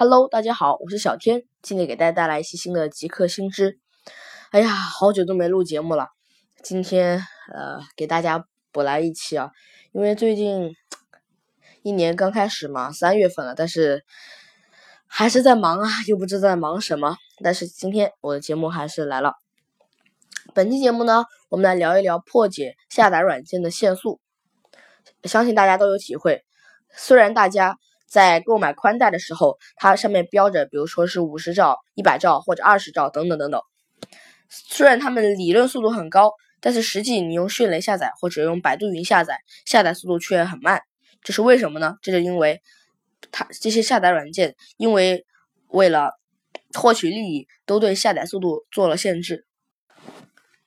Hello，大家好，我是小天，今天给大家带来一期新的极客新知。哎呀，好久都没录节目了，今天呃给大家补来一期啊，因为最近一年刚开始嘛，三月份了，但是还是在忙啊，又不知在忙什么。但是今天我的节目还是来了。本期节目呢，我们来聊一聊破解下载软件的限速。相信大家都有体会，虽然大家。在购买宽带的时候，它上面标着，比如说是五十兆、一百兆或者二十兆等等等等。虽然它们理论速度很高，但是实际你用迅雷下载或者用百度云下载，下载速度却很慢。这是为什么呢？这就因为它这些下载软件，因为为了获取利益，都对下载速度做了限制。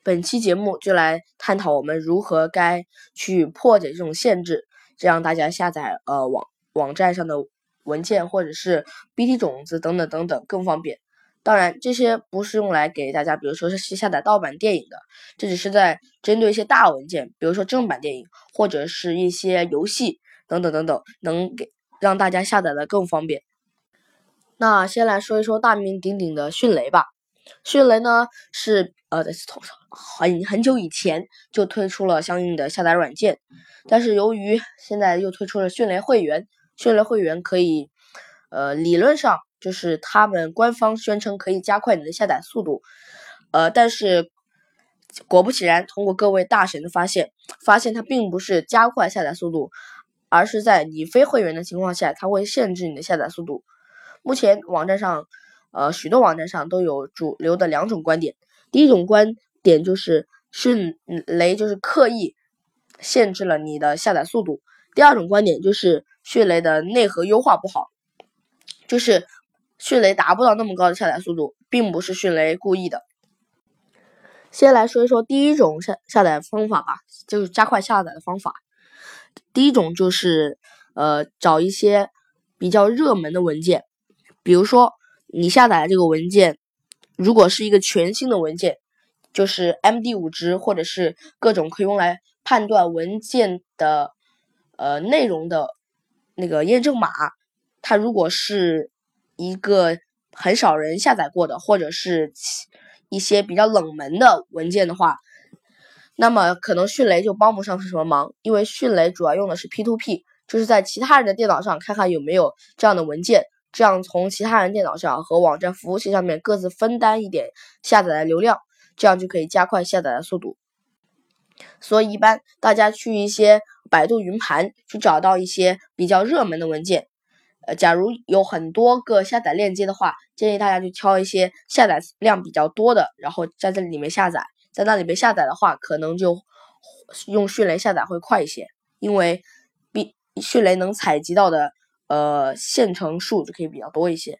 本期节目就来探讨我们如何该去破解这种限制，这样大家下载呃网。网站上的文件或者是 BT 种子等等等等更方便。当然，这些不是用来给大家，比如说是下载盗版电影的，这只是在针对一些大文件，比如说正版电影或者是一些游戏等等等等，能给让大家下载的更方便。那先来说一说大名鼎鼎的迅雷吧。迅雷呢是呃很很久以前就推出了相应的下载软件，但是由于现在又推出了迅雷会员。迅雷会员可以，呃，理论上就是他们官方宣称可以加快你的下载速度，呃，但是果不其然，通过各位大神的发现，发现它并不是加快下载速度，而是在你非会员的情况下，它会限制你的下载速度。目前网站上，呃，许多网站上都有主流的两种观点，第一种观点就是迅雷就是刻意限制了你的下载速度。第二种观点就是迅雷的内核优化不好，就是迅雷达不到那么高的下载速度，并不是迅雷故意的。先来说一说第一种下下载方法吧，就是加快下载的方法。第一种就是呃找一些比较热门的文件，比如说你下载的这个文件，如果是一个全新的文件，就是 MD5 值或者是各种可以用来判断文件的。呃，内容的那个验证码，它如果是一个很少人下载过的，或者是一些比较冷门的文件的话，那么可能迅雷就帮不上什么忙，因为迅雷主要用的是 P2P，就是在其他人的电脑上看看有没有这样的文件，这样从其他人电脑上和网站服务器上面各自分担一点下载的流量，这样就可以加快下载的速度。所以，一般大家去一些百度云盘去找到一些比较热门的文件。呃，假如有很多个下载链接的话，建议大家去挑一些下载量比较多的，然后在这里面下载。在那里面下载的话，可能就用迅雷下载会快一些，因为比迅雷能采集到的呃线程数就可以比较多一些。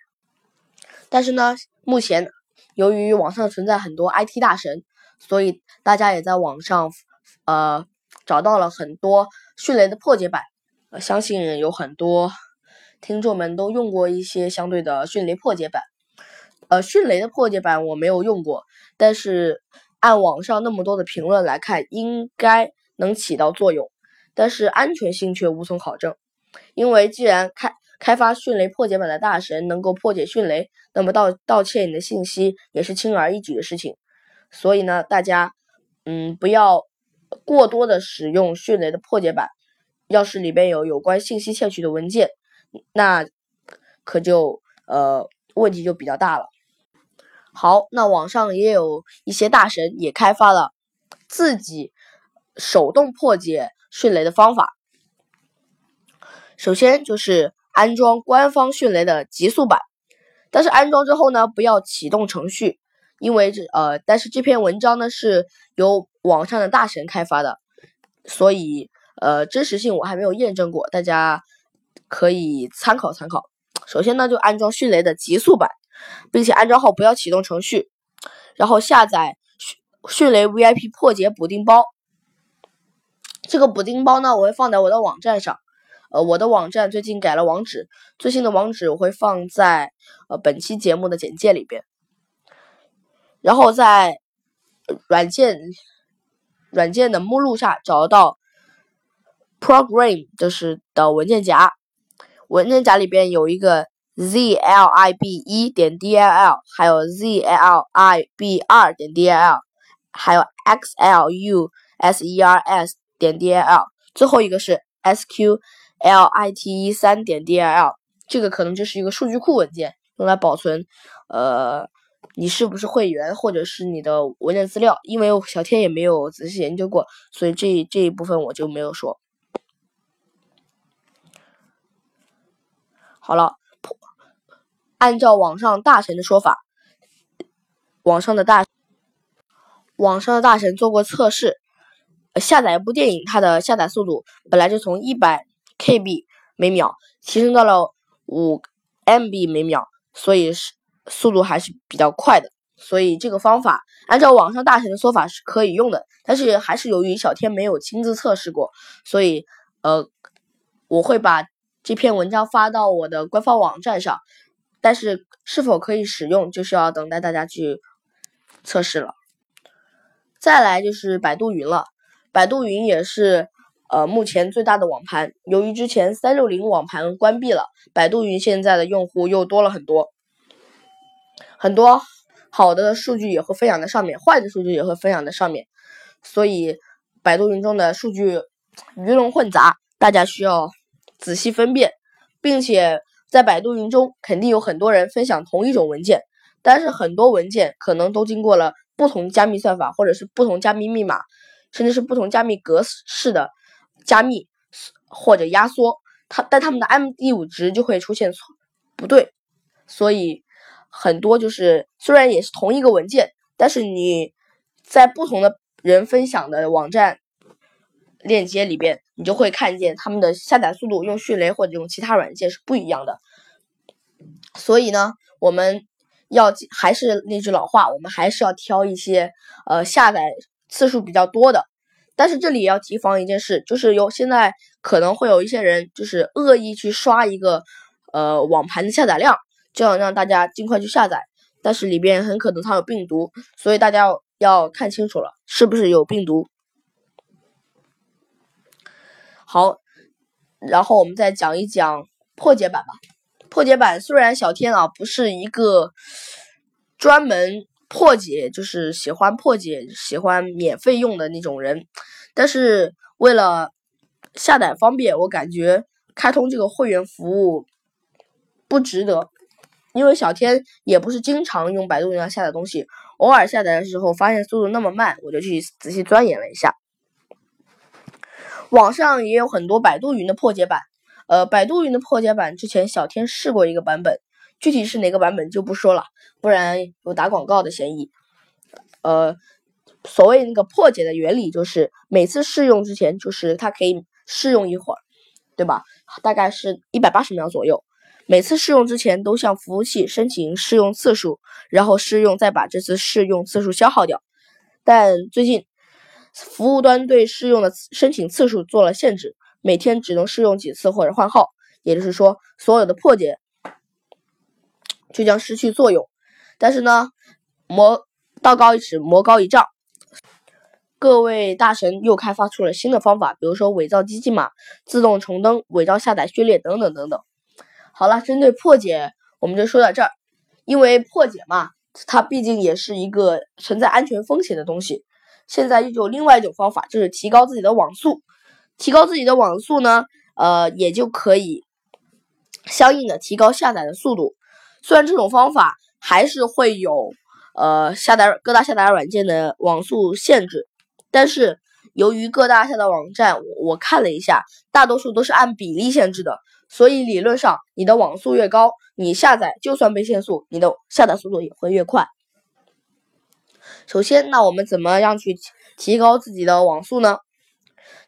但是呢，目前由于网上存在很多 IT 大神，所以大家也在网上。呃，找到了很多迅雷的破解版，相信有很多听众们都用过一些相对的迅雷破解版。呃，迅雷的破解版我没有用过，但是按网上那么多的评论来看，应该能起到作用，但是安全性却无从考证。因为既然开开发迅雷破解版的大神能够破解迅雷，那么盗盗窃你的信息也是轻而易举的事情。所以呢，大家嗯不要。过多的使用迅雷的破解版，要是里边有有关信息窃取的文件，那可就呃问题就比较大了。好，那网上也有一些大神也开发了自己手动破解迅雷的方法。首先就是安装官方迅雷的极速版，但是安装之后呢，不要启动程序。因为这呃，但是这篇文章呢是由网上的大神开发的，所以呃真实性我还没有验证过，大家可以参考参考。首先呢，就安装迅雷的极速版，并且安装后不要启动程序，然后下载迅迅雷 VIP 破解补丁包。这个补丁包呢，我会放在我的网站上，呃，我的网站最近改了网址，最新的网址我会放在呃本期节目的简介里边。然后在软件软件的目录下找到 program，就是的文件夹，文件夹里边有一个 zlib 一点 dll，还有 zlib 二点 dll，还有 xlusers 点 dll，最后一个是 sqlit 三点 dll。这个可能就是一个数据库文件，用来保存，呃，你是不是会员或者是你的文件资料。因为小天也没有仔细研究过，所以这这一部分我就没有说。好了，按照网上大神的说法，网上的大网上的大神做过测试，下载一部电影，它的下载速度本来就从一百 KB 每秒提升到了。五 MB 每秒，所以是速度还是比较快的。所以这个方法按照网上大神的说法是可以用的，但是还是由于小天没有亲自测试过，所以呃我会把这篇文章发到我的官方网站上。但是是否可以使用，就需要等待大家去测试了。再来就是百度云了，百度云也是。呃，目前最大的网盘，由于之前三六零网盘关闭了，百度云现在的用户又多了很多，很多好的数据也会分享在上面，坏的数据也会分享在上面，所以百度云中的数据鱼龙混杂，大家需要仔细分辨，并且在百度云中肯定有很多人分享同一种文件，但是很多文件可能都经过了不同加密算法，或者是不同加密密码，甚至是不同加密格式的。加密或者压缩，它但它们的 MD5 值就会出现错不对，所以很多就是虽然也是同一个文件，但是你在不同的人分享的网站链接里边，你就会看见他们的下载速度用迅雷或者用其他软件是不一样的。所以呢，我们要还是那句老话，我们还是要挑一些呃下载次数比较多的。但是这里也要提防一件事，就是有现在可能会有一些人就是恶意去刷一个呃网盘的下载量，这样让大家尽快去下载，但是里边很可能它有病毒，所以大家要要看清楚了是不是有病毒。好，然后我们再讲一讲破解版吧。破解版虽然小天啊不是一个专门。破解就是喜欢破解、喜欢免费用的那种人，但是为了下载方便，我感觉开通这个会员服务不值得。因为小天也不是经常用百度云上下载东西，偶尔下载的时候发现速度那么慢，我就去仔细钻研了一下。网上也有很多百度云的破解版，呃，百度云的破解版之前小天试过一个版本。具体是哪个版本就不说了，不然有打广告的嫌疑。呃，所谓那个破解的原理就是每次试用之前，就是它可以试用一会儿，对吧？大概是一百八十秒左右。每次试用之前都向服务器申请试用次数，然后试用再把这次试用次数消耗掉。但最近服务端对试用的申请次数做了限制，每天只能试用几次或者换号。也就是说，所有的破解。就将失去作用。但是呢，魔道高一尺，魔高一丈。各位大神又开发出了新的方法，比如说伪造机器码、自动重登、伪造下载序列等等等等。好了，针对破解，我们就说到这儿。因为破解嘛，它毕竟也是一个存在安全风险的东西。现在又有另外一种方法，就是提高自己的网速。提高自己的网速呢，呃，也就可以相应的提高下载的速度。虽然这种方法还是会有呃下载各大下载软件的网速限制，但是由于各大下载网站我看了一下，大多数都是按比例限制的，所以理论上你的网速越高，你下载就算被限速，你的下载速度也会越快。首先，那我们怎么样去提高自己的网速呢？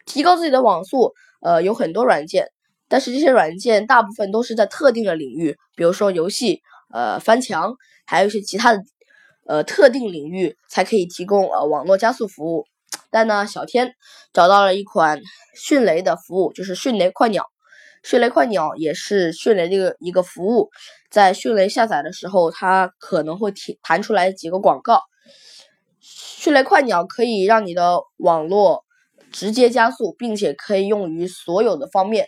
提高自己的网速，呃，有很多软件。但是这些软件大部分都是在特定的领域，比如说游戏、呃翻墙，还有一些其他的呃特定领域才可以提供呃网络加速服务。但呢，小天找到了一款迅雷的服务，就是迅雷快鸟。迅雷快鸟也是迅雷这个一个服务，在迅雷下载的时候，它可能会提弹出来几个广告。迅雷快鸟可以让你的网络直接加速，并且可以用于所有的方面。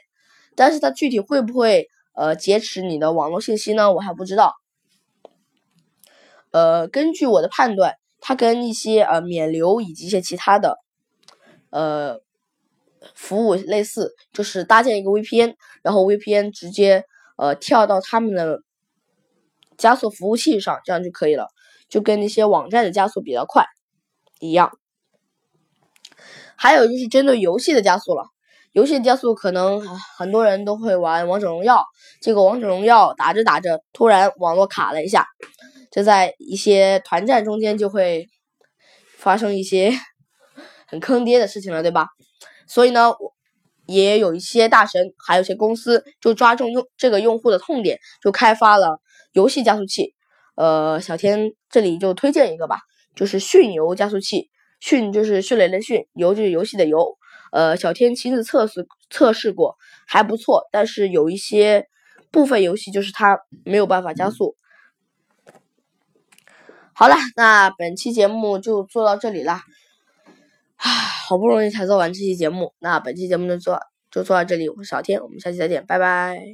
但是它具体会不会呃劫持你的网络信息呢？我还不知道。呃，根据我的判断，它跟一些呃免流以及一些其他的呃服务类似，就是搭建一个 VPN，然后 VPN 直接呃跳到他们的加速服务器上，这样就可以了，就跟那些网站的加速比较快一样。还有就是针对游戏的加速了，游戏加速可能很多人都会玩王者荣耀，这个王者荣耀打着打着突然网络卡了一下，就在一些团战中间就会发生一些 很坑爹的事情了，对吧？所以呢，我也有一些大神，还有一些公司就抓中用这个用户的痛点，就开发了游戏加速器。呃，小天这里就推荐一个吧，就是迅游加速器。迅就是迅雷的迅，游就是游戏的游。呃，小天亲自测试测试过，还不错。但是有一些部分游戏就是它没有办法加速。好了，那本期节目就做到这里啦。唉，好不容易才做完这期节目，那本期节目就做就做到这里。我是小天，我们下期再见，拜拜。